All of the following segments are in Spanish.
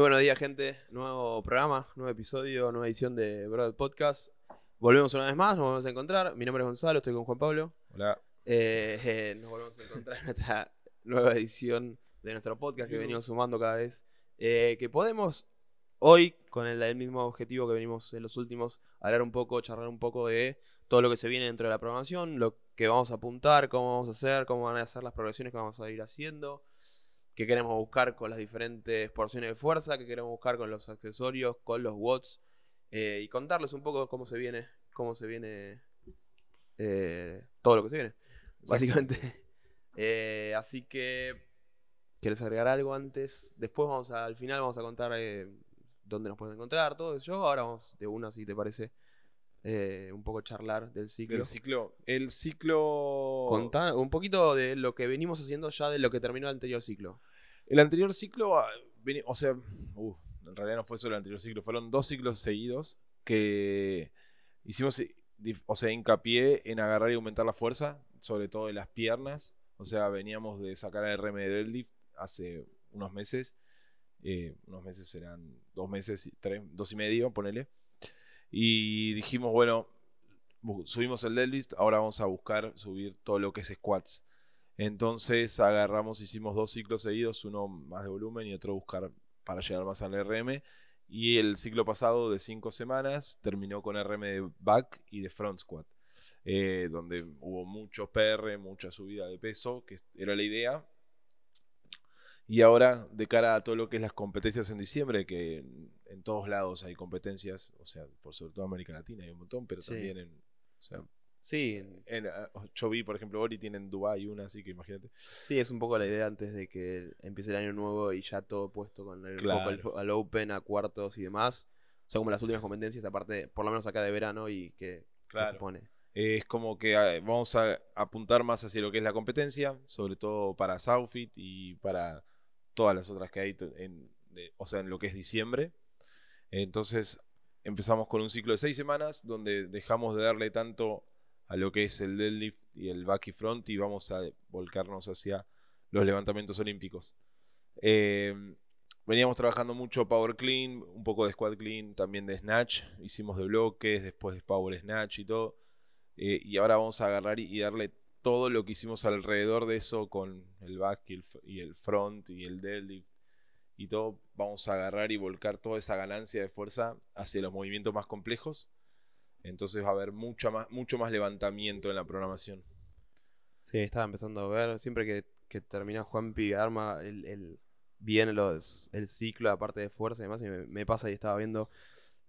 buenos días, gente. Nuevo programa, nuevo episodio, nueva edición de Broad Podcast. Volvemos una vez más, nos volvemos a encontrar. Mi nombre es Gonzalo, estoy con Juan Pablo. Hola. Eh, eh, nos volvemos a encontrar en esta nueva edición de nuestro podcast que venimos sumando cada vez. Eh, que podemos hoy, con el, el mismo objetivo que venimos en los últimos, hablar un poco, charlar un poco de todo lo que se viene dentro de la programación, lo que vamos a apuntar, cómo vamos a hacer, cómo van a ser las progresiones que vamos a ir haciendo, qué queremos buscar con las diferentes porciones de fuerza, qué queremos buscar con los accesorios, con los watts, eh, y contarles un poco cómo se viene, cómo se viene eh, todo lo que se viene, básicamente. Eh, así que, ¿quieres agregar algo antes? Después vamos a, al final vamos a contar eh, dónde nos pueden encontrar, todo eso. Ahora vamos de una, si te parece, eh, un poco charlar del ciclo. El ciclo. El ciclo. Contá un poquito de lo que venimos haciendo ya de lo que terminó el anterior ciclo. El anterior ciclo, ah, o sea, uh, en realidad no fue solo el anterior ciclo, fueron dos ciclos seguidos que hicimos, eh, o sea, hincapié en agarrar y aumentar la fuerza, sobre todo de las piernas. O sea, veníamos de sacar a RM de deadlift hace unos meses. eh, unos meses serán dos meses, tres, dos y medio, ponele. Y dijimos, bueno, bu- subimos el deadlift, ahora vamos a buscar subir todo lo que es squats. Entonces agarramos, hicimos dos ciclos seguidos, uno más de volumen y otro buscar para llegar más al RM. Y el ciclo pasado de cinco semanas terminó con RM de back y de front squat, eh, donde hubo mucho PR, mucha subida de peso, que era la idea. Y ahora, de cara a todo lo que es las competencias en diciembre, que en, en todos lados hay competencias, o sea, por sobre todo América Latina hay un montón, pero Sí. también en, o sea, Sí, en, ah, yo vi, por ejemplo, Ori tiene en Dubai una, así que imagínate. sí, es un poco la idea antes de que empiece el año nuevo y ya todo puesto con el Claro. foco al, al Open, a cuartos y demás. Son como las últimas competencias, aparte, por lo menos acá de verano y que, que se pone. Eh, Es como que ah, vamos a apuntar más hacia lo que es la competencia, sobre todo para Southfit y para todas las otras que hay, en, de- o sea, en lo que es diciembre. Entonces empezamos con un ciclo de seis semanas donde dejamos de darle tanto a lo que es el deadlift y el back y front y vamos a volcarnos hacia los levantamientos olímpicos. Eh, veníamos trabajando mucho power clean, un poco de squat clean, también de snatch, hicimos de bloques, después de power snatch y todo. Eh, y ahora vamos a agarrar y, darle todo lo que hicimos alrededor de eso con el back y el front y el deadlift y todo. Vamos a agarrar y volcar toda esa ganancia de fuerza hacia los movimientos más complejos. Entonces va a haber mucha más, mucho más levantamiento en la programación. Sí, estaba empezando a ver. Siempre que, que termina Juanpi arma el, el- bien los, el ciclo, aparte de fuerza y demás, y me, me pasa y estaba viendo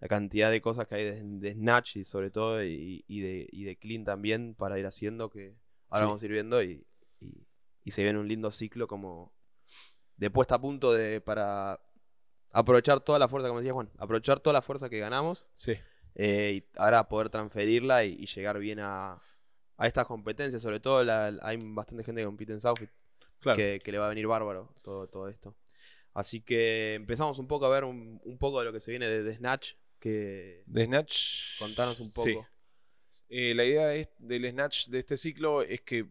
la cantidad de cosas que hay de, de Snatch y sobre todo y, y de, y de Clean también para ir haciendo que ahora Sí. vamos a ir viendo y, y, y se viene un lindo ciclo como de puesta a punto de para aprovechar toda la fuerza, como decía Juan, aprovechar toda la fuerza que ganamos Sí. Eh, y ahora poder transferirla y, y llegar bien a, a estas competencias. Sobre todo la- hay bastante gente que compite en Southfit Claro. que, que le va a venir bárbaro todo, todo esto. Así que empezamos un poco a ver un, un poco de lo que se viene de, de Snatch. Que De Snatch. contanos un poco. Sí. Eh, la idea es- del Snatch de este ciclo es que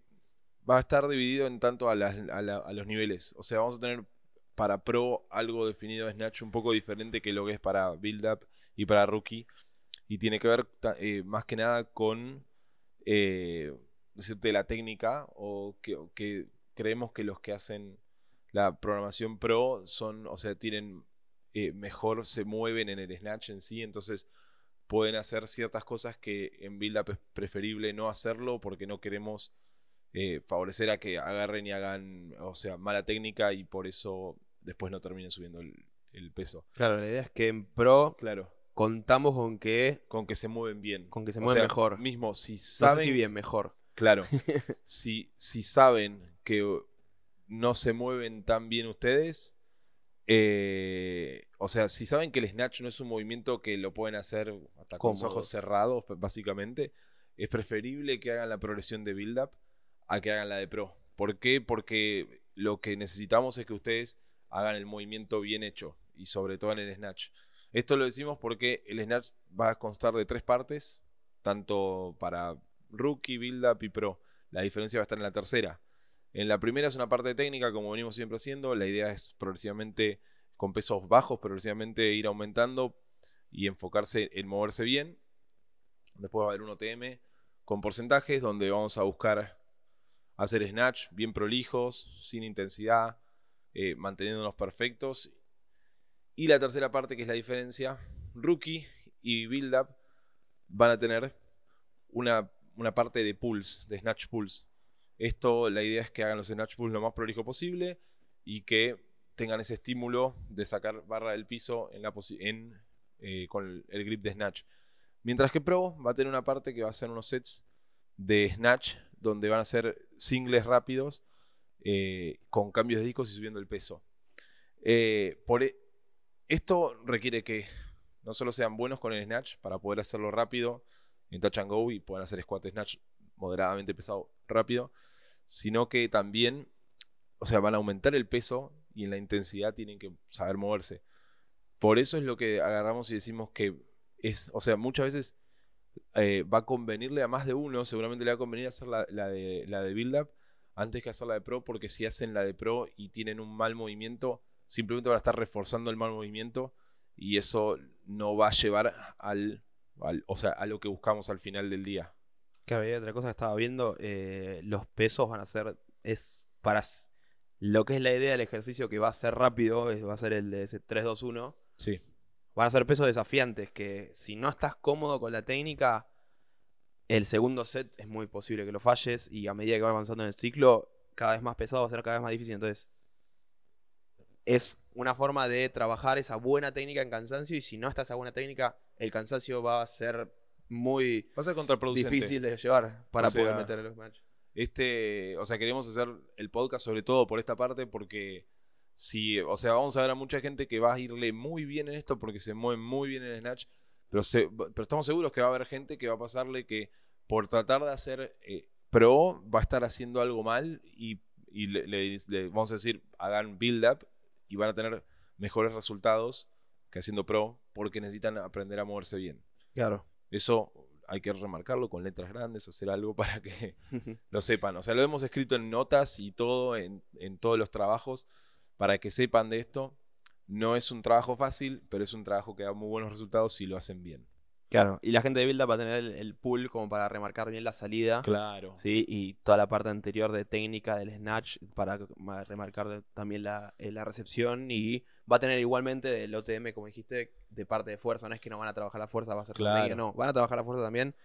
va a estar dividido en tanto a, las- a la- a los niveles. O sea, vamos a tener para Pro algo definido de Snatch un poco diferente que lo que es para Build Up y para Rookie. Y tiene que ver eh, más que nada con eh, decirte la técnica o que, o que creemos que los que hacen la programación Pro son, o sea, tienen eh, mejor, se mueven en el Snatch en sí. Entonces pueden hacer ciertas cosas que en build up es preferible no hacerlo porque no queremos eh, favorecer a que agarren y hagan, o sea, mala técnica y por eso después no terminen subiendo el, el peso. Claro, la idea es que en Pro Claro, contamos con que, con que se mueven bien. con que se O mueven sea, mejor. Mismo, si No sé saben, si bien, mejor. claro, si, si saben que no se mueven tan bien ustedes, eh, o sea, si saben que el snatch no es un movimiento que lo pueden hacer hasta con los ojos cerrados, básicamente, es preferible que hagan la progresión de build up a que hagan la de pro. ¿Por qué? Porque lo que necesitamos es que ustedes hagan el movimiento bien hecho y sobre todo en el snatch. Esto lo decimos porque el snatch va a constar de tres partes, tanto para rookie, build up y pro. La diferencia va a estar en la tercera. En la primera es una parte técnica, como venimos siempre haciendo. La idea es progresivamente con pesos bajos, progresivamente ir aumentando y enfocarse en moverse bien. Después va a haber un OTM con porcentajes donde vamos a buscar hacer snatch bien prolijos, sin intensidad, eh, manteniéndonos perfectos. Y la tercera parte, que es la diferencia, rookie y build up van a tener una, una parte de pulse, de snatch pulse. Esto, la idea es que hagan los snatch pulls lo más prolijo posible y que tengan ese estímulo de sacar barra del piso en la en, eh, con el grip de snatch. Mientras que Pro va a tener una parte que va a ser unos sets de snatch donde van a ser singles rápidos eh, con cambios de discos y subiendo el peso. Eh, por e, esto requiere que no solo sean buenos con el snatch para poder hacerlo rápido en touch and go y puedan hacer squat snatch moderadamente pesado rápido, sino que también, o sea, van a aumentar el peso y en la intensidad tienen que saber moverse. Por eso es lo que agarramos y decimos que es, o sea, muchas veces eh, va a convenirle a más de uno, seguramente le va a convenir hacer la, de, la de build up antes que hacer la de pro, porque si hacen la de pro y tienen un mal movimiento, simplemente van a estar reforzando el mal movimiento y eso no va a llevar al, o sea, a lo que buscamos al final del día. Claro, y otra cosa que estaba viendo, eh, los pesos van a ser, es para lo que es la idea del ejercicio que va a ser rápido, va a ser el de ese 3-2-1. Sí. Van a ser pesos desafiantes, que si no estás cómodo con la técnica, el segundo set es muy posible que lo falles y a medida que va avanzando en el ciclo, cada vez más pesado va a ser cada vez más difícil. Entonces, es una forma de trabajar esa buena técnica en cansancio y si no está esa buena técnica, el cansancio va a ser muy difícil de llevar para poder meter los matches. Este, o sea, queremos hacer el podcast sobre todo por esta parte porque si, o sea, vamos a ver a mucha gente que va a irle muy bien en esto porque se mueve muy bien en el snatch, pero, pero estamos seguros que va a haber gente que va a pasarle que por tratar de hacer eh, pro va a estar haciendo algo mal y, le, vamos a decir, hagan build up y van a tener mejores resultados que haciendo pro porque necesitan aprender a moverse bien. Claro. Eso hay que remarcarlo con letras grandes, hacer algo para que lo sepan. O sea, lo hemos escrito en notas y todo, en, todos los trabajos, para que sepan de esto. No es un trabajo fácil, pero es un trabajo que da muy buenos resultados si lo hacen bien. Claro, y la gente de Build va a tener el, el, pool como para remarcar bien la salida. Claro. Sí, y toda la parte anterior de técnica del snatch para remarcar también la, eh, la recepción. Y va a tener igualmente el OTM, como dijiste, de parte de fuerza. No es que no van a trabajar la fuerza, va a ser claro. no. Van a trabajar la fuerza también.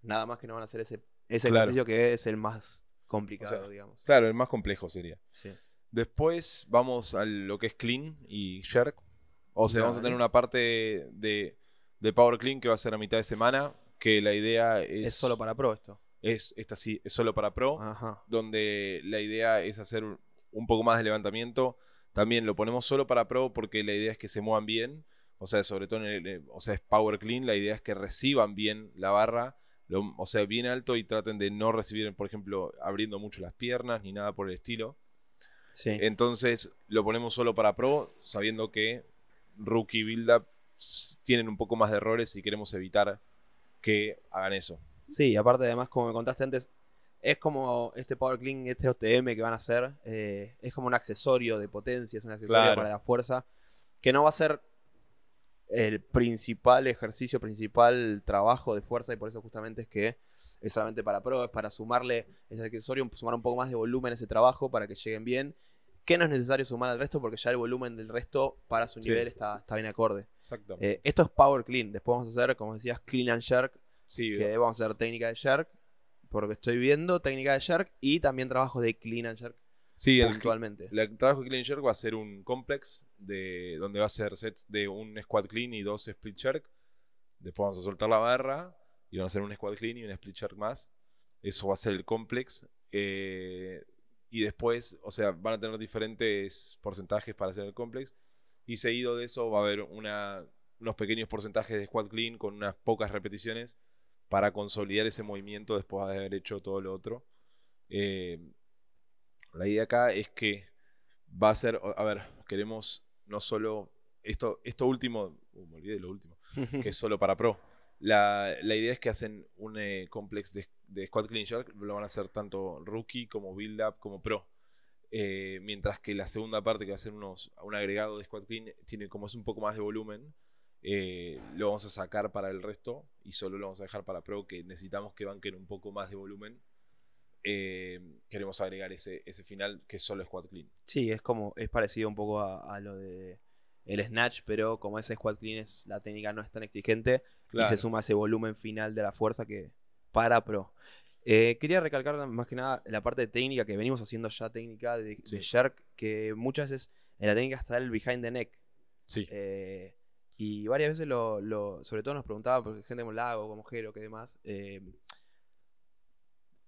Nada más que no van a hacer ese, ese ejercicio que es el más complicado, digamos. Claro, el más complejo sería. Sí. Después vamos a lo que es clean y jerk. O sea, vamos a tener una parte de de Power Clean que va a ser a mitad de semana, que la idea es... Es solo para Pro esto. Es, esta sí, es solo para Pro, donde la idea es hacer un poco más de levantamiento. También lo ponemos solo para Pro porque la idea es que se muevan bien. O sea, sobre todo, en el, o sea, es Power Clean. La idea es que reciban bien la barra, o sea, bien alto y traten de no recibir, por ejemplo, abriendo mucho las piernas ni nada por el estilo. Sí. Entonces lo ponemos solo para Pro, sabiendo que Rookie Build Up tienen un poco más de errores y queremos evitar que hagan eso. Sí, aparte además, como me contaste antes, es como este Power Clean, este OTM que van a hacer, eh, es como un accesorio de potencia, es un accesorio para la fuerza, que no va a ser el principal ejercicio, principal trabajo de fuerza y por eso justamente es que es solamente para pro, es para sumarle ese accesorio, sumar un poco más de volumen a ese trabajo para que lleguen bien que no es necesario sumar al resto porque ya el volumen del resto para su nivel está, está bien acorde. Exacto. Eh, esto es Power Clean. Después vamos a hacer, como decías, Clean and Jerk. Sí, que vamos a hacer técnica de Jerk. Por lo que estoy viendo, técnica de Jerk y también trabajo de Clean and Jerk. Sí, puntualmente. El, trabajo de Clean and Jerk va a ser un complex de, donde va a ser sets de un squat clean y dos split jerk. Después vamos a soltar la barra y van a hacer un squat clean y un split jerk más. Eso va a ser el complex. Eh, y después, o sea, van a tener diferentes porcentajes para hacer el complex. Y seguido de eso va a haber una, unos pequeños porcentajes de squat clean con unas pocas repeticiones para consolidar ese movimiento después de haber hecho todo lo otro. Eh, la idea acá es que va a ser, a ver, queremos no solo esto, esto último, uh, me olvidé de lo último, que es solo para pro. La, idea es que hacen un eh, complex de de Squad Clean Shark lo van a hacer tanto rookie como build up como pro. Eh, mientras que la segunda parte, que va a ser unos, un agregado de squat clean, tiene como es un poco más de volumen. eh, lo vamos a sacar para el resto y solo lo vamos a dejar para pro, que necesitamos que banquen un poco más de volumen. Eh, queremos agregar ese, ese final que es solo squat clean. Sí, es como, es parecido un poco a, a lo de el snatch, pero como ese squat clean es, la técnica no es tan exigente y se suma ese volumen final de la fuerza que para pro. Eh, quería recalcar más que nada la parte de técnica que venimos haciendo ya técnica de, jerk, que muchas veces en la técnica está el behind the neck. Sí, Eh, y varias veces lo, lo- sobre todo nos preguntaba, porque gente como Lago, como Jero, que demás, eh,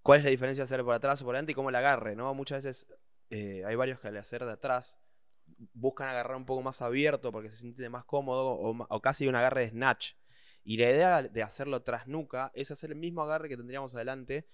¿cuál es la diferencia de hacer por atrás o por adelante y cómo el agarre? ¿no? Muchas veces eh, hay varios que al hacer de atrás buscan agarrar un poco más abierto porque se siente más cómodo o, o casi un agarre de snatch. Y la idea de hacerlo tras nuca es hacer el mismo agarre que tendríamos adelante.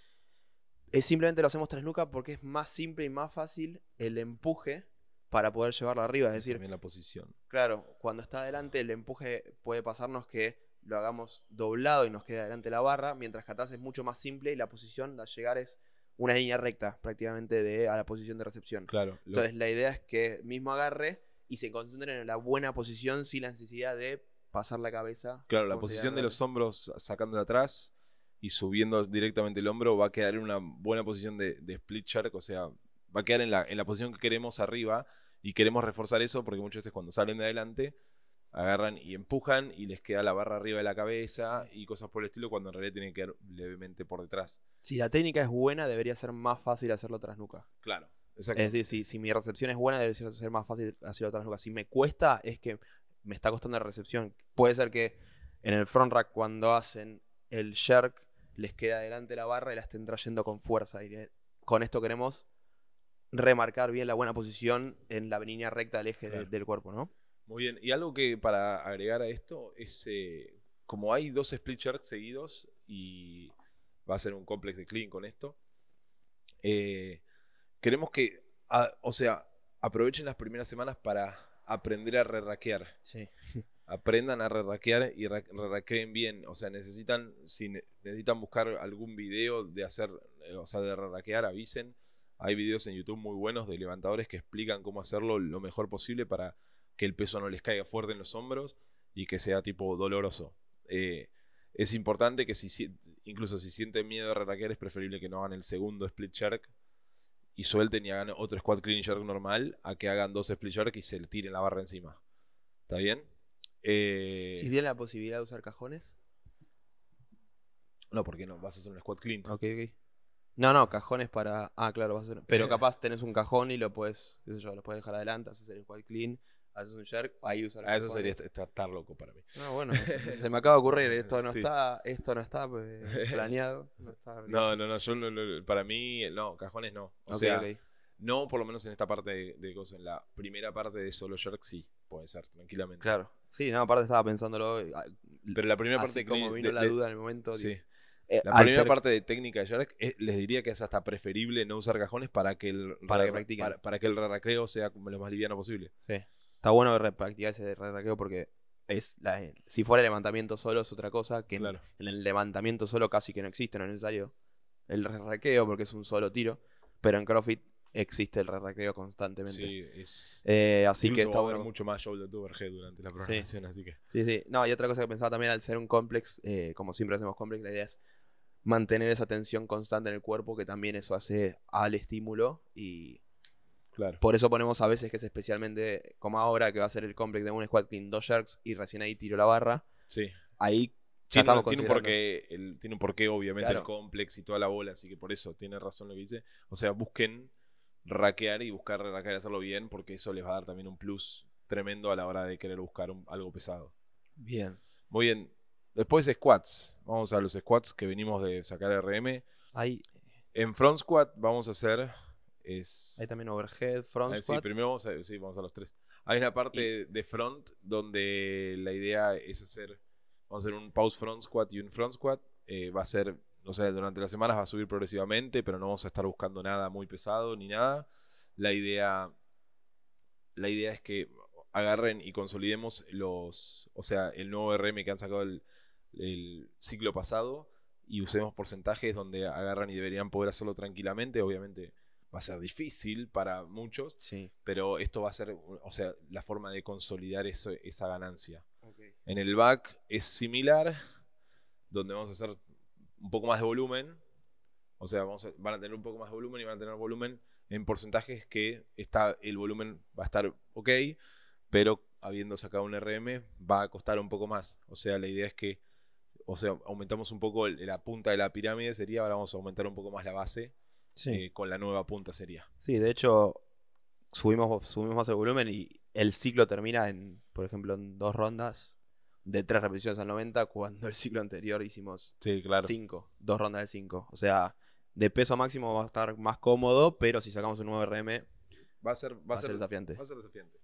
Es simplemente lo hacemos tras nuca porque es más simple y más fácil el empuje para poder llevarlo arriba. Es decir, también la posición. Claro, cuando está adelante el empuje puede pasarnos que lo hagamos doblado y nos queda adelante la barra, mientras que atrás es mucho más simple y la posición de llegar es una línea recta prácticamente de, a la posición de recepción. Claro. lo- Entonces la idea es que mismo agarre y se concentren en la buena posición sin la necesidad de pasar la cabeza. Claro, la posición de los hombros sacando de atrás y subiendo directamente el hombro va a quedar en una buena posición de, de split shark, o sea, va a quedar en la, en la posición que queremos arriba y queremos reforzar eso porque muchas veces cuando salen de adelante agarran y empujan y les queda la barra arriba de la cabeza y cosas por el estilo cuando en realidad tienen que quedar levemente por detrás. Si la técnica es buena, debería ser más fácil hacerlo tras nuca. Claro, exacto. Es decir, si, si mi recepción es buena, debería ser más fácil hacerlo tras nuca. Si me cuesta, es que me está costando la recepción. Puede ser que en el front rack, cuando hacen el jerk, les queda adelante la barra y la estén trayendo con fuerza. Y con esto queremos remarcar bien la buena posición en la línea recta del eje de- del cuerpo, ¿no? Muy bien, y algo que para agregar a esto es, eh, como hay dos split sharks seguidos y va a ser un complex de clean con esto, eh, queremos que, a- o sea, aprovechen las primeras semanas para aprender a re-raquear. Sí. Aprendan a re-raquear y ra- re-raqueen bien. O sea, necesitan, si ne- necesitan buscar algún video de hacer, eh, o sea, de re-raquear, avisen. Hay videos en YouTube muy buenos de levantadores que explican cómo hacerlo lo mejor posible para que el peso no les caiga fuerte en los hombros y que sea tipo doloroso. Eh, es importante que si incluso si sienten miedo de re-raquear es preferible que no hagan el segundo split shark y suelten y hagan otro squat clean shark normal a que hagan dos split shark y se le tiren la barra encima. ¿Está bien? Eh, Si tienen la posibilidad de usar cajones. No, porque no, vas a hacer un squat clean. Ok, ok. No, no, cajones para. Ah, claro, vas a hacer. Pero capaz tenés un cajón y lo puedes, qué sé yo, lo puedes dejar adelante, haces el squat clean, haces un jerk, ahí usar Ah, eso sería est- estar, estar loco para mí. No, bueno, se, se me acaba de ocurrir, esto no Sí. está, esto no está pues, planeado. No, está No, no, no, yo no- no- para mí, no, cajones no. O Ok, sea, no por lo menos en esta parte de, de cosas. En la primera parte de solo jerk sí, puede ser, tranquilamente. Claro. Sí, no, aparte estaba pensándolo. ah, Pero la primera parte como vino de- la de- duda en el momento. Sí. eh, La al primera ser- parte de técnica de jerk es- les diría que es hasta preferible no usar cajones para que el Para que practiquen. para, para que el recreo sea lo más liviano posible. Sí. Está bueno practicar ese re- raqueo porque es la, si fuera levantamiento solo es otra cosa que en- Claro. en, el levantamiento solo casi que no existe, no es necesario el re- raqueo porque es un solo tiro, pero en CrossFit existe el re- raqueo constantemente. Sí, es. Eh, así que está bueno. mucho más shoulder to overhead durante la programación, así que. Sí, sí. No, y otra cosa que pensaba también al ser un complex, eh, como siempre hacemos complex, la idea es mantener esa tensión constante en el cuerpo, que también eso hace al estímulo. Y Claro. por eso ponemos a veces que es especialmente, como ahora, que va a ser el complex de un squat clean, dos jerks y recién ahí tiro la barra. Sí. Ahí ya Tiene, tiene un porqué, el- tiene un porqué, obviamente, Claro. el complex y toda la bola, así que por eso tiene razón lo que dice. O sea, busquen raquear y buscar raquear y hacerlo bien, porque eso les va a dar también un plus tremendo a la hora de querer buscar un- algo pesado. Bien. Muy bien. Después squats. Vamos a los squats que venimos de sacar RM. Ahí, En front squat vamos a hacer. Es, ahí también overhead, front Ah, sí, squat. primero vamos a, sí, vamos a los tres. Hay una parte de front donde la idea es hacer, vamos a hacer un pause front squat y un front squat. Eh, va a ser, no sé, durante las semanas va a subir progresivamente, pero no vamos a estar buscando nada muy pesado ni nada. La idea, la idea es que agarren y consolidemos los, o sea, el nuevo RM que han sacado el, el ciclo pasado y usemos porcentajes donde agarran y deberían poder hacerlo tranquilamente. Obviamente va a ser difícil para muchos, Sí. pero esto va a ser, o sea, la forma de consolidar eso- esa ganancia. En el back es similar, donde vamos a hacer un poco más de volumen. O sea, vamos a- van a tener un poco más de volumen y van a tener volumen en porcentajes que está, el volumen va a estar ok, pero habiendo sacado un RM va a costar un poco más. O sea, la idea es que, o sea, aumentamos un poco el- la punta de la pirámide, sería, ahora vamos a aumentar un poco más la base, Sí. eh, con la nueva punta sería. Sí, de hecho, subimos, subimos más el volumen y el ciclo termina en, por ejemplo, en dos rondas de tres repeticiones al 90, cuando el ciclo anterior hicimos Sí, claro. cinco, dos rondas de 5. O sea, de peso máximo va a estar más cómodo, pero si sacamos un nuevo RM, Va a ser, va va a ser, desafiante. Va a ser desafiante.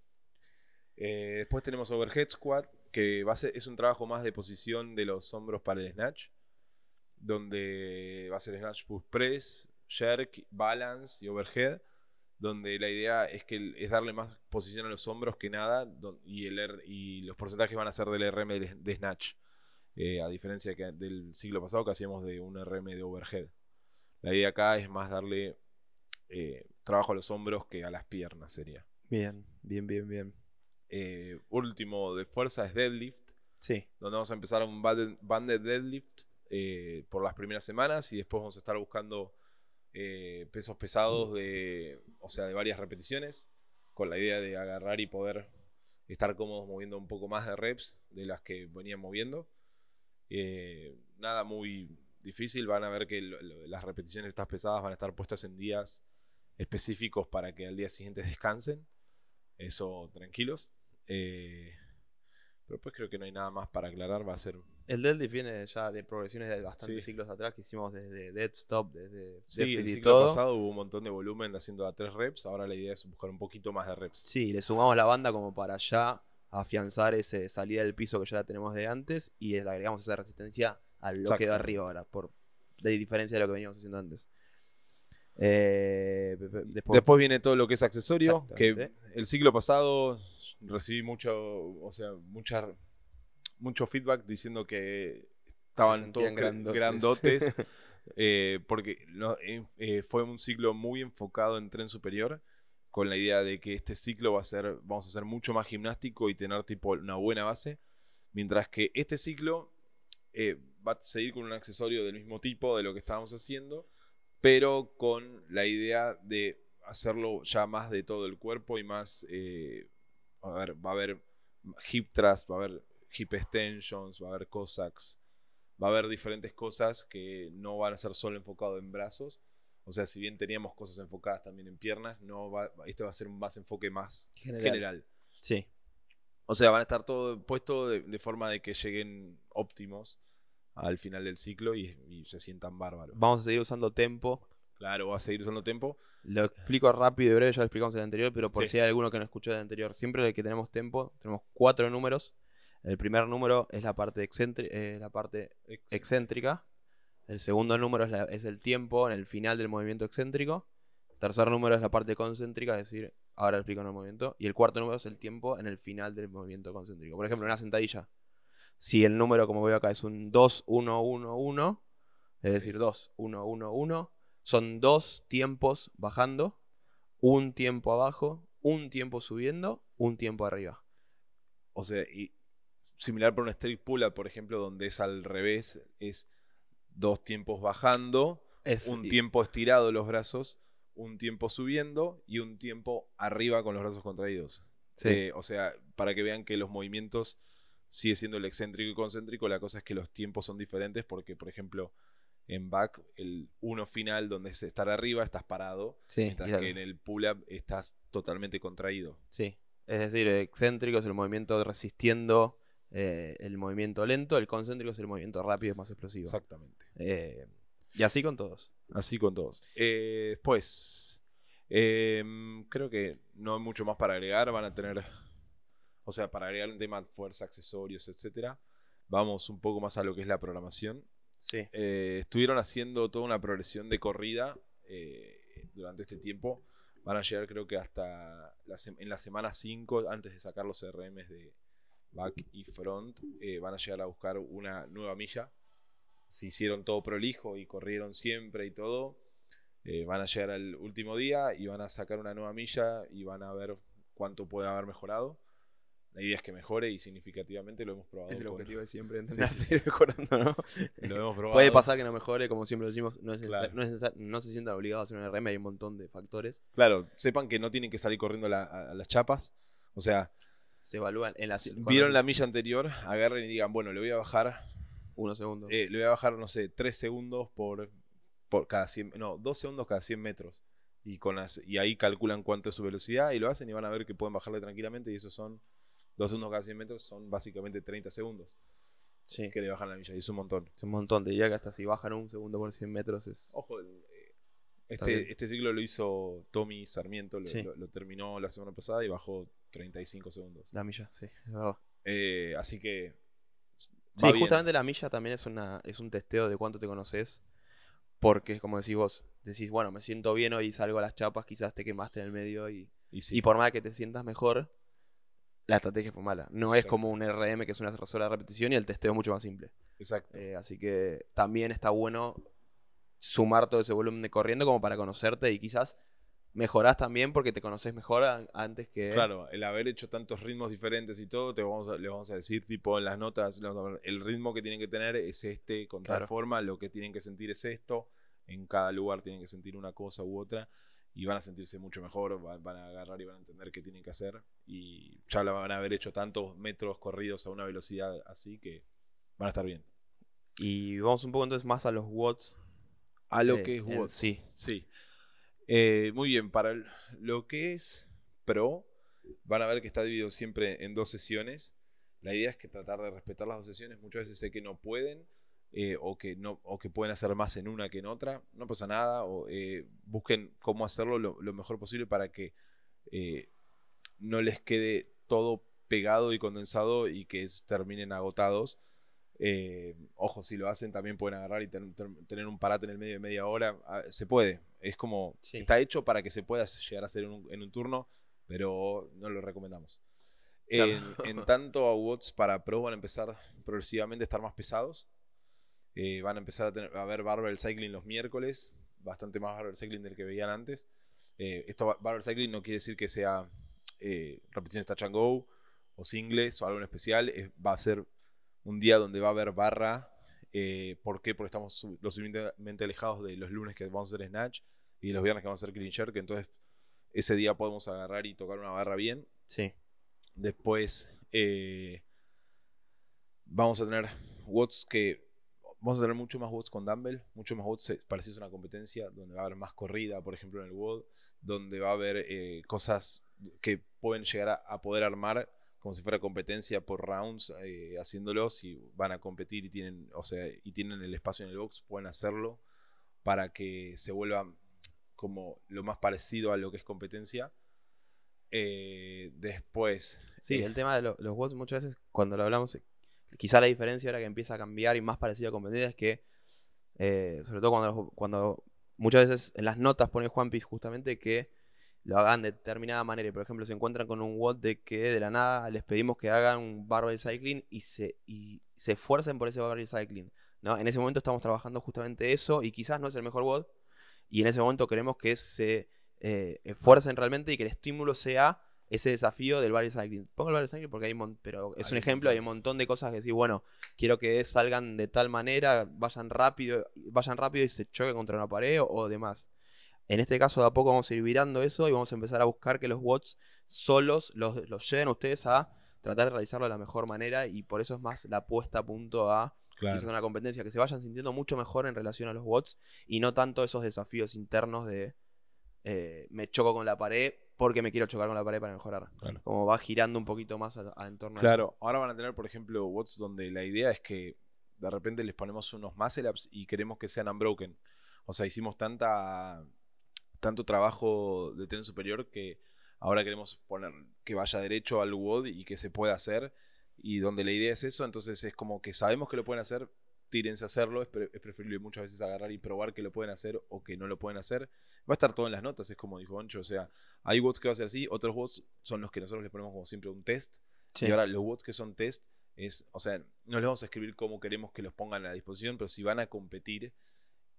Eh, después tenemos Overhead Squat, que va a ser, es un trabajo más de posición de los hombros para el snatch. Donde va a ser snatch push press, jerk, balance y overhead. Donde la idea es que es darle más posición a los hombros que nada. y, el R- y los porcentajes van a ser del RM de, snatch. eh, a diferencia que del siglo pasado que hacíamos de un RM de overhead. La idea acá es más darle eh, trabajo a los hombros que a las piernas sería. Bien, bien, bien, bien. Eh, último de fuerza es deadlift, Sí, donde vamos a empezar un band- banded deadlift eh, por las primeras semanas y después vamos a estar buscando eh, pesos pesados de, o sea, de varias repeticiones, con la idea de agarrar y poder estar cómodos moviendo un poco más de reps de las que venían moviendo. Eh, nada muy difícil, van a ver que lo- lo- las repeticiones estas pesadas van a estar puestas en días específicos para que al día siguiente descansen. Eso tranquilos. Eh, pero pues creo que no hay nada más para aclarar. Va a ser. el deadlift viene ya de progresiones de bastantes Sí. ciclos atrás que hicimos desde dead stop, desde Sí, el y ciclo todo. pasado hubo un montón de volumen haciendo a tres reps. Ahora la idea es buscar un poquito más de reps. Sí, le sumamos la banda como para ya afianzar esa salida del piso que ya la tenemos de antes y le agregamos esa resistencia al bloque de Exacto. arriba ahora, por de diferencia de lo que veníamos haciendo antes. Eh, después, Después viene todo lo que es accesorio. Que el ciclo pasado recibí mucho, o sea, mucha, mucho feedback diciendo que estaban Se todos grandotes. grandotes. eh, porque no- eh, eh, fue un ciclo muy enfocado en tren superior. Con la idea de que este ciclo va a ser, vamos a hacer mucho más gimnástico y tener tipo una buena base. Mientras que este ciclo eh, va a seguir con un accesorio del mismo tipo de lo que estábamos haciendo, pero con la idea de hacerlo ya más de todo el cuerpo y más, eh, a ver, va a haber hip thrust, va a haber hip extensions, va a haber cossacks, va a haber diferentes cosas que no van a ser solo enfocado en brazos. O sea, si bien teníamos cosas enfocadas también en piernas, no va, este va a ser un más enfoque más General. general. Sí, O sea, van a estar todo puesto de, de forma de que lleguen óptimos al final del ciclo y, y se sientan bárbaros. vamos a seguir usando tempo. Claro, va a seguir usando tempo. Lo explico rápido y breve, ya lo explicamos en el anterior, pero por si hay alguno que no escuchó el anterior, siempre que tenemos tempo, tenemos cuatro números. El primer número es la parte, excéntrica, eh, la parte excéntrica. El segundo número es, el tiempo en el final del movimiento excéntrico. El tercer número es la parte concéntrica, es decir, ahora lo explico en el movimiento. Y el cuarto número es el tiempo en el final del movimiento concéntrico. Por ejemplo, en una sentadilla. Si el número, como veo acá, es un 2-1-1-1, es decir, 2-1-1-1 son dos tiempos bajando, un tiempo abajo, un tiempo subiendo, un tiempo arriba. O sea, y similar para un straight pull-up, por ejemplo, donde es al revés, es dos tiempos bajando, Es, un y- tiempo estirado los brazos, un tiempo subiendo y un tiempo arriba con los brazos contraídos. Sí. Eh, o sea, para que vean que los movimientos sigue siendo el excéntrico y concéntrico, la cosa es que los tiempos son diferentes porque, por ejemplo, en back, el uno final donde es estar arriba, estás parado, sí, mientras que en el pull-up estás totalmente contraído. Sí, es decir, excéntrico es el movimiento resistiendo eh, el movimiento lento, el concéntrico es el movimiento rápido, es más explosivo. Exactamente. Eh, y así con todos. Así con todos. Eh, después, em, creo que no hay mucho más para agregar. Van a tener, o sea, para agregar un tema de fuerza, accesorios, etcétera. Vamos un poco más a lo que es la programación. Sí. Eh, estuvieron haciendo toda una progresión de corrida eh, durante este tiempo. Van a llegar creo que hasta la en la semana 5, antes de sacar los RMs de back y front, eh, van a llegar a buscar una nueva milla. Si hicieron todo prolijo y corrieron siempre y todo, Eh, van a llegar al último día y van a sacar una nueva milla y van a ver cuánto puede haber mejorado. La idea es que mejore y significativamente lo hemos probado. Es el con- objetivo de siempre, Sí, entrenar, sí, seguir mejorando, ¿no? Lo hemos probado. Puede pasar que no mejore, como siempre lo decimos, no, es Claro. no, es necesar- no se sientan obligados a hacer un RM, hay un montón de factores. Claro, sepan que no tienen que salir corriendo a, la- a- a las chapas. O sea, Se evalúan en las... vieron la milla anterior, agarren y digan, bueno, le voy a bajar, Unos segundos. eh, le voy a bajar, no sé, 3 segundos por, por cada 100, no, 2 segundos cada 100 metros. Y, con las, y ahí calculan cuánto es su velocidad y lo hacen y van a ver que pueden bajarle tranquilamente y esos son 2 segundos cada 100 metros, son básicamente 30 segundos sí, que le bajan la milla y es un montón. es un montón. Te diría que hasta si bajan un segundo por 100 metros es... Ojo, eh, este, este ciclo lo hizo Tommy Sarmiento, lo, Sí. lo- lo terminó la semana pasada y bajó 35 segundos. La milla, sí, es verdad. Eh, así que. Sí, justamente la milla también es, una, es un testeo de cuánto te conoces. Porque, como decís vos, decís, bueno, me siento bien hoy y salgo a las chapas, quizás te quemaste en el medio y, Y sí, y por más que te sientas mejor, la estrategia fue mala. No es como un RM que es una sola repetición y el testeo es mucho más simple. exacto. Eh, así que también está bueno sumar todo ese volumen de corriendo como para conocerte y quizás mejorás también porque te conoces mejor antes que... Claro, el haber hecho tantos ritmos diferentes y todo, te vamos a, le vamos a decir, tipo en las notas, el ritmo que tienen que tener es este, con Claro. tal forma, lo que tienen que sentir es esto, en cada lugar tienen que sentir una cosa u otra, y van a sentirse mucho mejor, va- van, a agarrar y van a entender qué tienen que hacer, y ya la van a haber hecho tantos metros corridos a una velocidad así que van a estar bien. Y vamos un poco entonces más a los watts. A lo Eh, que es WOTS. sí. Sí. Eh, muy bien, para lo que es Pro, van a ver que está dividido siempre en dos sesiones. La idea es que tratar de respetar las dos sesiones. Muchas veces sé que no pueden eh, o, que no, o que pueden hacer más en una que en otra. No pasa nada. O, eh, busquen cómo hacerlo lo, lo mejor posible para que eh, no les quede todo pegado y condensado y que es- terminen agotados. Eh, ojo, si lo hacen también pueden agarrar y ten- ten- tener un parate en el medio de media hora. Ah, Se puede. Es como. Sí. Está hecho para que se pueda llegar a hacer en un, en un turno, pero no lo recomendamos. Claro. En, en tanto, a watts para Pro van a empezar progresivamente a estar más pesados. Eh, van a empezar a, tener, a ver Barbell Cycling los miércoles. Bastante más Barbell Cycling del que veían antes. Eh, esto Barbell Cycling no quiere decir que sea eh, repeticiones touch and go o singles o algo en especial. Es- va a ser un día donde va a haber barra. Eh, ¿Por qué? Porque estamos lo suficientemente alejados de los lunes que vamos a hacer Snatch y los viernes que vamos a hacer Clean Jerk. Entonces, ese día podemos agarrar y tocar una barra bien. Sí. Después, vamos a tener watts que. Vamos a tener mucho más watts con dumbbell, mucho más watts eh, parecidos a una competencia, donde va a haber más corrida, por ejemplo, en el WOD, donde va a haber eh, cosas que pueden llegar a, a poder armar como si fuera competencia por rounds, eh, haciéndolos y van a competir y tienen, o sea, y tienen el espacio en el box, pueden hacerlo para que se vuelva como lo más parecido a lo que es competencia. Eh, después, Sí, el tema de lo- los watts muchas veces cuando lo hablamos, quizá la diferencia ahora que empieza a cambiar y más parecido a competencia es que, eh, sobre todo cuando, cuando muchas veces en las notas pone Juan Piz justamente que lo hagan de determinada manera. Y, por ejemplo, se encuentran con un watt de que de la nada les pedimos que hagan un barbell cycling y se, y se esfuercen por ese barbell cycling. ¿no? En ese momento estamos trabajando justamente eso y quizás no es el mejor watt. Y en ese momento queremos que se eh, esfuercen realmente y que el estímulo sea ese desafío del barbell cycling. Pongo el barbell cycling porque hay un pero es un ejemplo, hay un montón de cosas que decir, bueno, quiero que salgan de tal manera, vayan rápido, vayan rápido y se choquen contra una pared o, o demás. En este caso, de a poco vamos a ir virando eso y vamos a empezar a buscar que los watts solos los, los lleven a ustedes a tratar de realizarlo de la mejor manera y por eso es más la puesta a punto a quizás una competencia, que se vayan sintiendo mucho mejor en relación a los watts y no tanto esos desafíos internos de eh, me choco con la pared porque me quiero chocar con la pared para mejorar. Claro. Como va girando un poquito más a, a en torno a Claro, ahora van a tener, por ejemplo, watts donde la idea es que de repente les ponemos unos muscle ups y queremos que sean unbroken. O sea, hicimos tanta tanto trabajo de tren superior que ahora queremos poner que vaya derecho al WOD y que se pueda hacer. Y donde la idea es eso, entonces es como que sabemos que lo pueden hacer, tírense a hacerlo. Es, pre- es preferible muchas veces agarrar y probar que lo pueden hacer o que no lo pueden hacer. Va a estar todo en las notas, es como dijo Oncho. O sea, hay WODs que va a ser así, otros WODs son los que nosotros les ponemos como siempre un test. Sí. Y ahora los bots que son test es, o sea, no les vamos a escribir cómo queremos que los pongan a disposición, pero si van a competir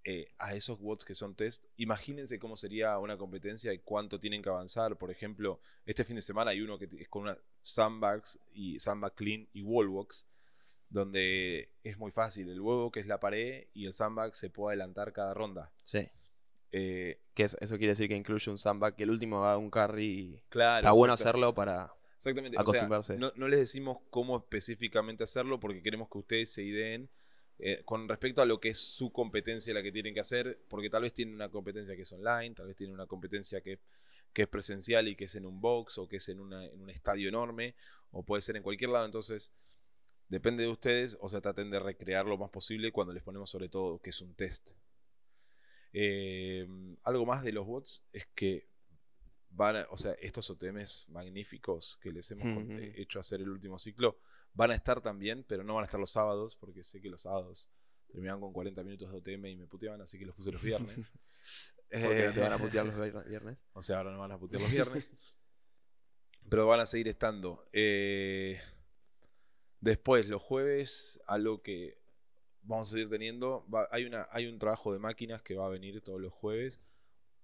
eh, a esos watts que son test, imagínense cómo sería una competencia y cuánto tienen que avanzar. Por ejemplo, este fin de semana hay uno que es con una sandbags y sandbag clean y wallbox, donde es muy fácil. El huevo que es la pared y el sandbag se puede adelantar cada ronda. Sí. Eh, Que eso, eso quiere decir que incluye un sandbag, que el último haga un carry. y claro. Está bueno hacerlo para. Exactamente. o sea, acostumbrarse. no, no les decimos cómo específicamente hacerlo porque queremos que ustedes se ideen eh, con respecto a lo que es su competencia la que tienen que hacer, porque tal vez tienen una competencia que es online, tal vez tienen una competencia que, que es presencial y que es en un box o que es en, una- en un estadio enorme o puede ser en cualquier lado. Entonces, depende de ustedes, o sea, traten de recrear lo más posible cuando les ponemos sobre todo que es un test. Eh, algo más de los bots es que van a- o sea, estos OTMs magníficos que les hemos eh, hecho hacer el último ciclo van a estar también, pero no van a estar los sábados, porque sé que los sábados terminaban con 40 minutos de OTM y me puteaban, así que los puse los viernes. Porque Eh, te van a putear los vier- viernes. o sea, ahora no van a putear los viernes. pero van a seguir estando. Eh, después, los jueves, algo que vamos a seguir teniendo. va- hay, una, hay un trabajo de máquinas que va a venir todos los jueves.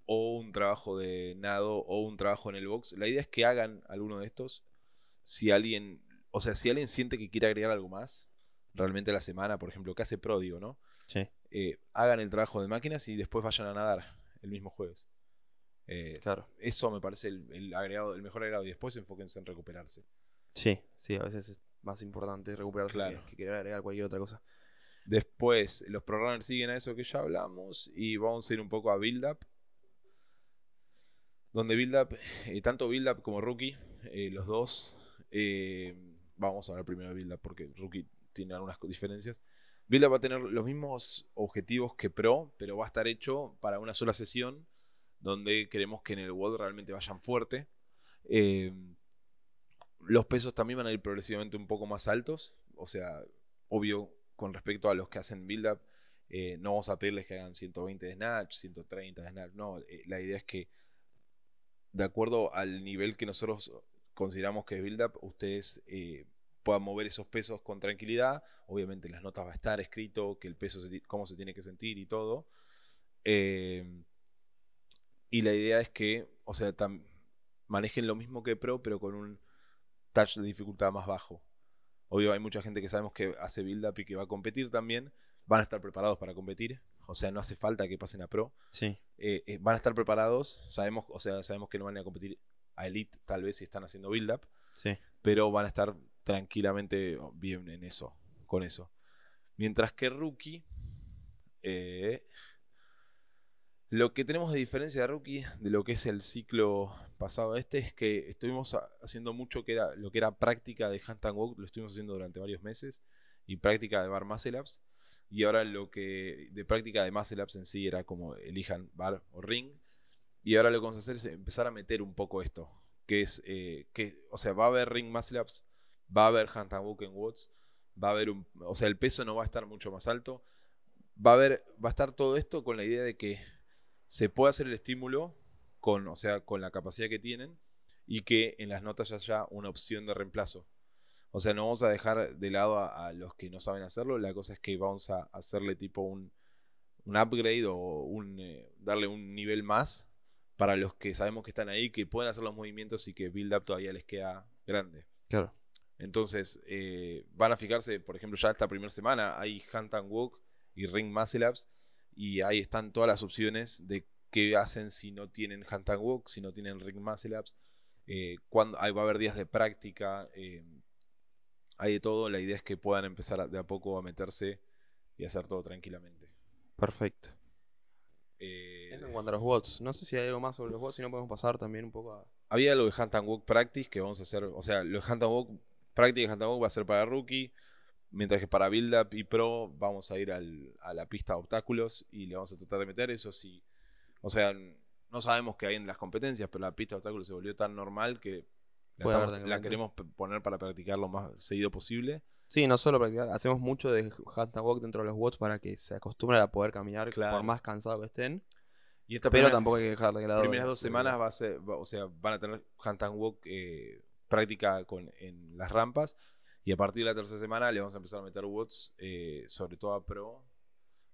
O un trabajo de nado. O un trabajo en el box. La idea es que hagan alguno de estos. Si alguien. O sea, si alguien siente que quiere agregar algo más. Realmente la semana, por ejemplo, que hace pro, digo, ¿no? Sí. Eh, hagan el trabajo de máquinas y después vayan a nadar el mismo jueves. Eh, Claro. eso me parece el, el agregado, el mejor agregado. Y después enfóquense en recuperarse. Sí, sí, a veces es más importante recuperarse Claro. que, que querer agregar cualquier otra cosa. Después, los programmers siguen a eso que ya hablamos. Y vamos a ir un poco a Build Up. Donde Build Up, eh, tanto Build Up como Rookie, eh, los dos. eh, vamos a hablar primero de Build Up porque Rookie tiene algunas diferencias. Build Up va a tener los mismos objetivos que Pro, pero va a estar hecho para una sola sesión. Donde queremos que en el WOD realmente vayan fuerte. Los pesos también van a ir progresivamente un poco más altos. O sea, obvio, con respecto a los que hacen build up, eh, no vamos a pedirles que hagan 120 de snatch, 130 de snatch. No, eh, la idea es que, de acuerdo al nivel que nosotros consideramos que es build up, ustedes eh, puedan mover esos pesos con tranquilidad. Obviamente, en las notas va a estar escrito que el peso, se cómo se tiene que sentir y todo. Eh, y la idea es que, o sea, manejen lo mismo que Pro, pero con un touch de dificultad más bajo. Obvio, hay mucha gente que sabemos que hace build up y que va a competir también. Van a estar preparados para competir. O sea, no hace falta que pasen a Pro. Sí. Eh, eh, van a estar preparados. Sabemos, o sea, sabemos que no van a competir a Elite, tal vez si están haciendo build up. Sí. Pero van a estar tranquilamente bien en eso. Con eso. Mientras que Rookie. eh, lo que tenemos de diferencia de Rookie de lo que es el ciclo pasado este es que estuvimos ha- haciendo mucho que era lo que era práctica de Hunt and Walk, lo estuvimos haciendo durante varios meses, y práctica de Bar Muscle Ups. Y ahora lo que de práctica de Muscle Ups en sí era como elijan bar o ring. Y ahora lo que vamos a hacer es empezar a meter un poco esto. Que es, eh, que, o sea, va a haber ring muscle ups, va a haber Hunt and Walk en watts, va a haber un, o sea, el peso no va a estar mucho más alto. Va a haber, va a estar todo esto con la idea de que se puede hacer el estímulo con, o sea, con la capacidad que tienen y que en las notas haya una opción de reemplazo. O sea, no vamos a dejar de lado a, a los que no saben hacerlo. La cosa es que vamos a hacerle tipo un, un upgrade o un, eh, darle un nivel más para los que sabemos que están ahí, que pueden hacer los movimientos y que build up todavía les queda grande. Claro. Entonces, eh, van a fijarse, por ejemplo, ya esta primera semana hay Hunt and Walk y Ring Muscle Ups y ahí están todas las opciones de qué hacen si no tienen Hunt and Walk, si no tienen Ring Muscle Ups. Eh, cuando, ahí va a haber días de práctica, eh, hay de todo. La idea es que puedan empezar a- de a poco a meterse y hacer todo tranquilamente. Perfecto. Eh, Eso en cuanto a los bots. No sé si hay algo más sobre los bots, si no podemos pasar también un poco a. había algo de Hunt and Walk Practice que vamos a hacer. O sea, lo de Hunt and Walk Practice y Hunt and Walk va a ser para Rookie. Mientras que para Build Up y Pro vamos a ir al- a la pista de obstáculos y le vamos a tratar de meter eso. Sí. O sea, no sabemos qué hay en las competencias, pero la pista de obstáculos se volvió tan normal que la, haber queremos poner para practicar lo más seguido posible. Sí, no solo practicar, hacemos mucho de hunt and walk dentro de los bots para que se acostumbren a poder caminar Claro. por más cansados que estén. Y esta Pero primera- tampoco hay que dejar de lado. primeras lo- dos semanas va a ser, va- o sea, van a tener Hunt and Walk eh, práctica con, en las rampas. Y a partir de la tercera semana le vamos a empezar a meter watts, eh, sobre todo a Pro.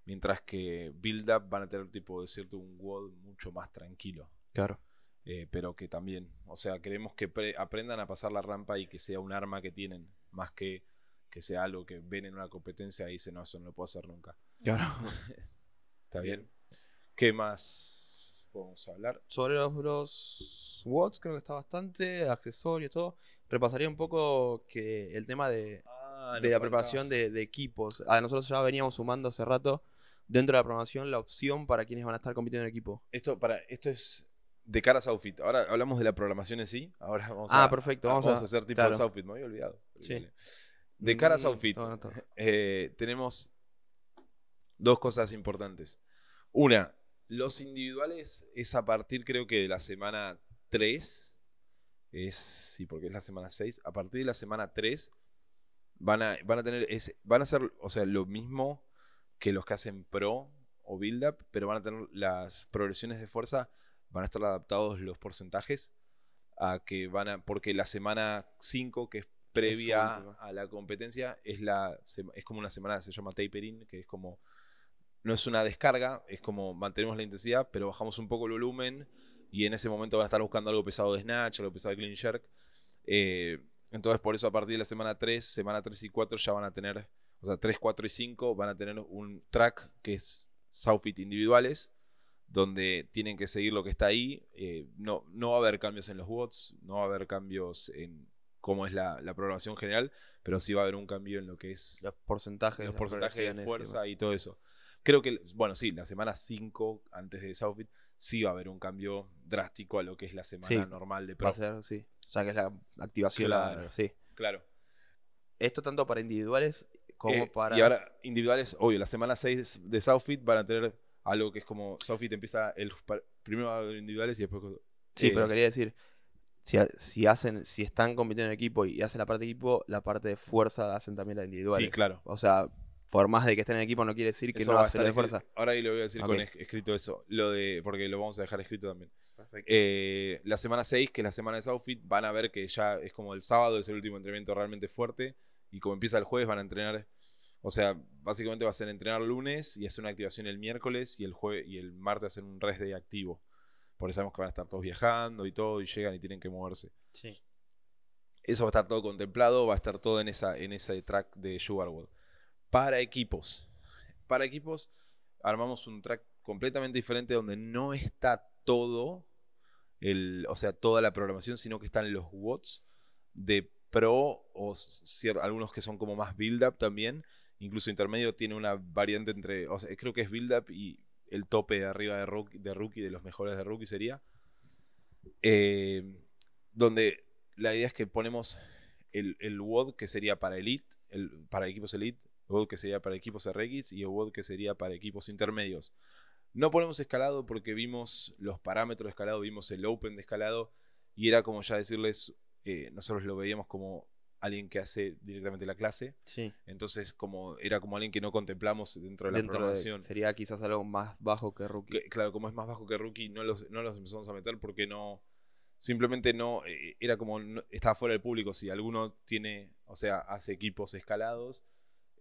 Mientras que Build Up van a tener tipo de cierto un WOD mucho más tranquilo. Claro. Eh, pero que también, o sea, queremos que pre- aprendan a pasar la rampa y que sea un arma que tienen, más que que sea algo que ven en una competencia y dicen, no, eso no lo puedo hacer nunca. Claro. ¿Está bien? ¿Qué más podemos hablar? Sobre los, los watts creo que está bastante, accesorios, todo. Repasaría un poco que el tema de, Ah, de la preparación de, de equipos. A nosotros ya veníamos sumando hace rato dentro de la programación la opción para quienes van a estar compitiendo en equipo. Esto, para, esto es de cara a Southfit. Ahora hablamos de la programación en sí. Ahora vamos Ah, a, perfecto, Vamos, vamos a, a- hacer tipo claro. Southfit. Me había olvidado. Sí. De cara a Mm, eh, tenemos dos cosas importantes. Una, los individuales es a partir creo que de la semana 3. Es, sí, porque es la semana 6. A partir de la semana 3 van a, van a tener, es, van a ser, o sea, lo mismo que los que hacen Pro o Build Up, pero van a tener las progresiones de fuerza, van a estar adaptados los porcentajes a que van a, porque la semana 5, que es previa a la competencia, es, la, es como una semana, se llama tapering, que es como, no es una descarga, es como mantenemos la intensidad, pero bajamos un poco el volumen y en ese momento van a estar buscando algo pesado de snatch, algo pesado de clean jerk. Eh, entonces, por eso a partir de la semana 3, semana 3 y 4 ya van a tener, o sea, 3, 4 y 5 van a tener un track que es Southfit individuales, donde tienen que seguir lo que está ahí. Eh, no, no va a haber cambios en los watts, no va a haber cambios en cómo es la, la programación general, pero sí va a haber un cambio en lo que es Los porcentajes, los porcentajes de fuerza y todo eso. Creo que, bueno, sí, la semana 5 antes de Southfit sí va a haber un cambio drástico a lo que es la semana Sí, normal de Va Pro. a ser, sí. Ya que es la activación, Claro. la- sí. Claro. Esto tanto para individuales como Eh, para... Y ahora, individuales, obvio, la semana 6 de Southfit van a tener algo que es como Southfit empieza el primero va a haber individuales y después Sí, eh, pero quería decir, si, si hacen, si están compitiendo en equipo y hacen la parte de equipo, la parte de fuerza hacen también la individual. Sí, claro. O sea, por más de que estén en equipo no quiere decir que Eso no va a la de fuerza. Ahora ahí le voy a decir con es- escrito eso, lo de porque lo vamos a dejar escrito también. Perfecto. Eh, la semana 6, que es la semana de Southfit, van a ver que ya es como el sábado, es el último entrenamiento realmente fuerte. Y como empieza el jueves, van a entrenar. O sea, básicamente va a ser entrenar lunes y hacer una activación el miércoles y el jueves y el martes hacer un rest day activo. Porque sabemos que van a estar todos viajando y todo, y llegan y tienen que moverse. Sí. Eso va a estar todo contemplado, va a estar todo en, esa, en ese track de Sugarwood. Para equipos. Para equipos, armamos un track completamente diferente donde no está todo, o sea, toda la programación, sino que están los watts de pro o algunos que son como más build up también. Incluso intermedio tiene una variante entre, creo que es build up y el tope de arriba de rookie, de los mejores de rookie sería. Eh, donde la idea es que ponemos el, WOD que sería para Elite, el, para equipos Elite, que sería para equipos RX y WOD que sería para equipos intermedios. No ponemos escalado porque vimos los parámetros de escalado, vimos el Open de escalado y era como ya decirles, eh, nosotros lo veíamos como alguien que hace directamente la clase, Sí. entonces como era como alguien que no contemplamos dentro de la Dentro de, programación. sería quizás algo más bajo que rookie. Que, claro, como es más bajo que rookie, no los, no los empezamos a meter porque no. Simplemente no. eh, era como. no- estaba fuera del público. Si alguno tiene. O sea, hace equipos escalados.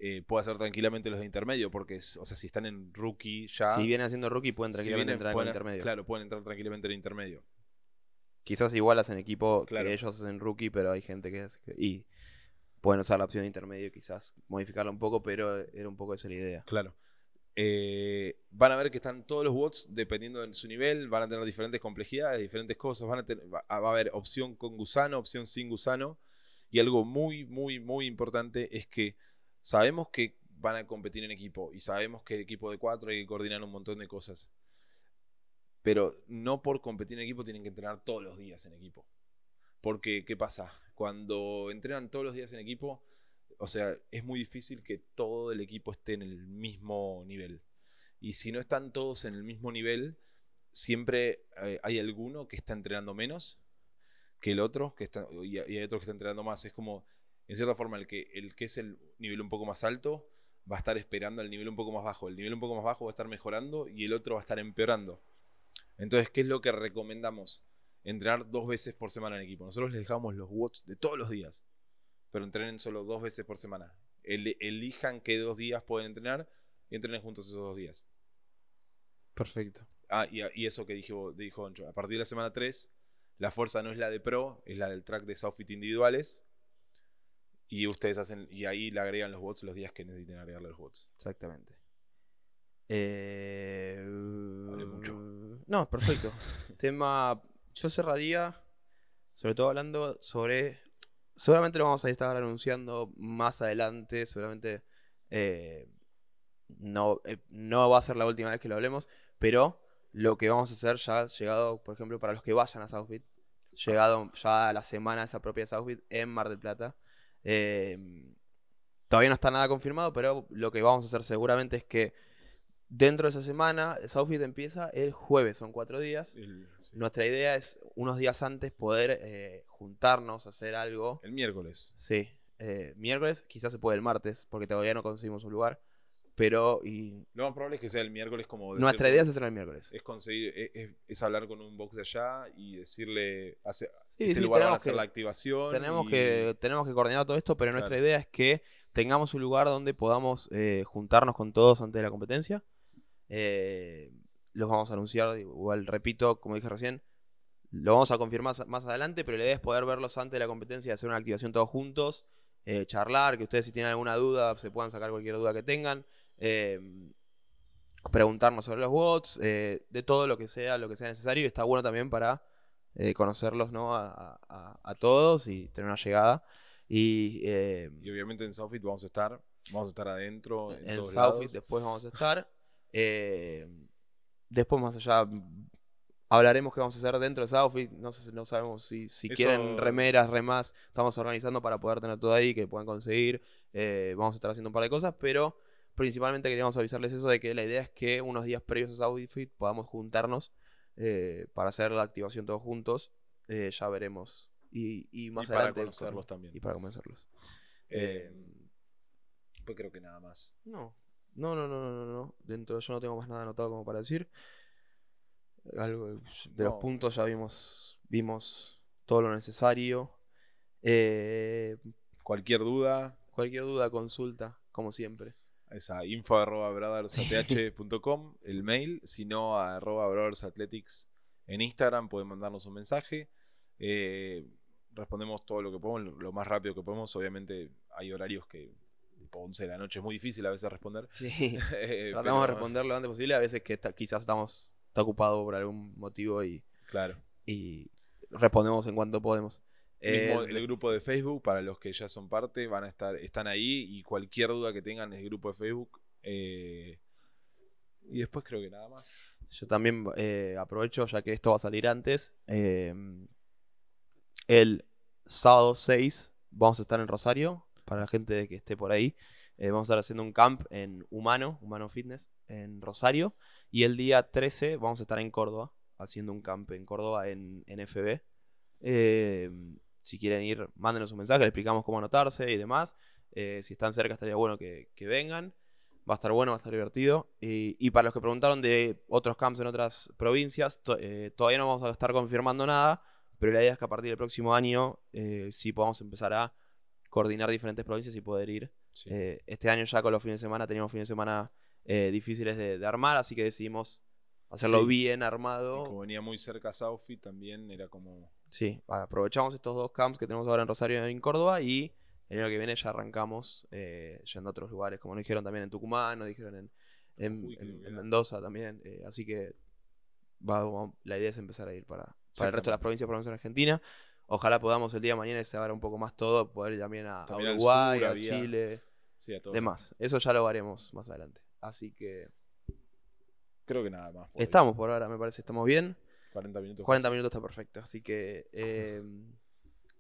Eh, puede hacer tranquilamente los de intermedio. Porque, es- o sea, si están en rookie ya. Si vienen haciendo rookie pueden si tranquilamente vienen, entrar en pueden- el intermedio. Claro, pueden entrar tranquilamente en intermedio. Quizás igual hacen equipo Claro. que ellos hacen rookie, pero hay gente que es... que- y pueden usar la opción de intermedio quizás modificarla un poco, pero era un poco esa la idea. Claro. Eh, van a ver que están todos los bots dependiendo de su nivel, van a tener diferentes complejidades, diferentes cosas, van a tener, va, va a haber opción con gusano, opción sin gusano, y algo muy, muy, muy importante es que sabemos que van a competir en equipo y sabemos que equipo de cuatro hay que coordinar un montón de cosas, pero no por competir en equipo tienen que entrenar todos los días en equipo. Porque, ¿qué pasa? Cuando entrenan todos los días en equipo, o sea, es muy difícil que todo el equipo esté en el mismo nivel. Y si no están todos en el mismo nivel, siempre eh, hay alguno que está entrenando menos que el otro, que está, y hay otro que está entrenando más. Es como, en cierta forma, el que, el que es el nivel un poco más alto va a estar esperando al nivel un poco más bajo. El nivel un poco más bajo va a estar mejorando y el otro va a estar empeorando. Entonces, ¿qué es lo que recomendamos? Entrenar dos veces por semana en equipo. Nosotros les dejamos los watts de todos los días pero entrenen solo dos veces por semana. El- elijan qué dos días pueden entrenar y entrenen juntos esos dos días. Perfecto. Ah, y, y eso que dijo, dijo Oncho, a partir de la semana 3, la fuerza no es la de pro, es la del track de Southfit individuales. Y ustedes hacen, y ahí le agregan los bots los días que necesiten agregarle los bots. Exactamente. Eh, mucho. No, perfecto. Tema. Yo cerraría, sobre todo hablando sobre. Seguramente lo vamos a estar anunciando más adelante. Seguramente eh, no, eh, no va a ser la última vez que lo hablemos. Pero lo que vamos a hacer ya llegado, por ejemplo, para los que vayan a Southfit, llegado ya a la semana de esa propia Southfit en Mar del Plata. Eh, todavía no está nada confirmado, pero lo que vamos a hacer seguramente es que dentro de esa semana, Southfit empieza el jueves, son cuatro días. El, sí. Nuestra idea es unos días antes poder eh, juntarnos, hacer algo. El miércoles. Sí, eh, miércoles, quizás se puede el martes, porque todavía no conseguimos un lugar. Pero y Lo más probable es que sea el miércoles como... nuestra idea es hacer el miércoles. es conseguir, es, es- es hablar con un box de allá y decirle, hace, Sí, este sí, lugar van a hacer que- la activación. Tenemos y- que, tenemos que coordinar todo esto, pero nuestra idea es que tengamos un lugar donde podamos eh, juntarnos con todos antes de la competencia. Eh, los vamos a anunciar, igual repito, como dije recién, lo vamos a confirmar más, adelante, pero la idea es poder verlos antes de la competencia, hacer una activación todos juntos, eh, charlar, que ustedes si tienen alguna duda se puedan sacar cualquier duda que tengan. eh, preguntarnos sobre los bots, eh, de todo lo que sea, lo que sea necesario. Y está bueno también para eh, conocerlos ¿no? a, a- a todos y tener una llegada. Y eh, Y obviamente en Southfit vamos a estar, vamos a estar adentro, en, en todos Southfit lados. después vamos a estar. Eh, después más allá hablaremos qué vamos a hacer dentro de Southfit. No, sé, no sabemos si, si Eso- quieren remeras, remas. Estamos organizando para poder tener todo ahí, que puedan conseguir. Eh, vamos a estar haciendo un par de cosas, pero principalmente queríamos avisarles eso de que la idea es que unos días previos a Southfit podamos juntarnos eh, para hacer la activación todos juntos. Eh, ya veremos. Y, y más y para adelante. conocerlos también. Y para convencerlos. Eh, pues creo que nada más. No, no, no, no, no, no, no. Dentro yo no tengo más nada anotado como para decir. Algo de los No. puntos ya vimos, vimos todo lo necesario. Eh, Cualquier duda, cualquier duda, consulta, como siempre. Esa info arroba brothersath.com, el mail, si no a arroba brothersathletics en Instagram, pueden mandarnos un mensaje. Eh, respondemos todo lo que podemos, lo- más rápido que podemos. Obviamente hay horarios que tipo 11 de la noche es muy difícil a veces responder. Sí, Eh, tratamos de responder lo antes posible. A veces que está- quizás estamos está ocupado por algún motivo y, Claro. y respondemos en cuanto podemos. Mismo Eh, el grupo de Facebook, para los que ya son parte, van a estar, están ahí y cualquier duda que tengan en el grupo de Facebook. eh, y después creo que nada más. Yo también eh, aprovecho, ya que esto va a salir antes. eh, el sábado 6 vamos a estar en Rosario. Para la gente que esté por ahí. Vamos a estar haciendo un camp en Humano, Humano Fitness, en Rosario. Y el día 13 vamos a estar en Córdoba, haciendo un camp en Córdoba en, en FB. Si quieren ir, mándenos un mensaje, les explicamos cómo anotarse y demás. Eh, si están cerca, estaría bueno que, que vengan. Va a estar bueno, va a estar divertido. Y, y para los que preguntaron de otros camps en otras provincias, to- eh, todavía no vamos a estar confirmando nada, pero la idea es que a partir del próximo año eh, sí podamos empezar a coordinar diferentes provincias y poder ir. Sí. Eh, este año ya con los fines de semana teníamos fines de semana difíciles de, de armar, así que decidimos hacerlo Sí. bien Y armado. como venía muy cerca Southfit, también era como. Sí, aprovechamos estos dos camps que tenemos ahora en Rosario y en Córdoba y el año que viene ya arrancamos eh, yendo a otros lugares, como nos dijeron también en Tucumán, nos dijeron en. Mendoza también. eh, así que va- la idea es empezar a ir para, para el resto de las provincias, por lo menos en Argentina. Ojalá podamos el día de mañana, se abra un poco más todo, poder ir también a, También Uruguay, sur a había- Chile, Sí, a todo. demás. Eso ya lo haremos más adelante. Así que Creo que nada más. por estamos por ahora, me parece, estamos bien. 40 minutos. 40 casi. minutos está perfecto. Así que, eh,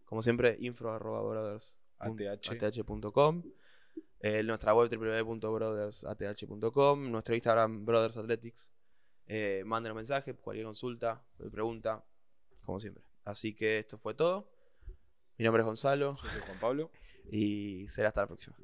como siempre, info arroba brothers ATH. ath.com. Eh, nuestra web www.brothersath.com. Nuestro Instagram, Brothers Athletics. Eh, manden un mensaje, cualquier consulta, pregunta, como siempre. Así que esto fue todo. Mi nombre es Gonzalo Yo soy Juan Pablo. y será hasta la próxima.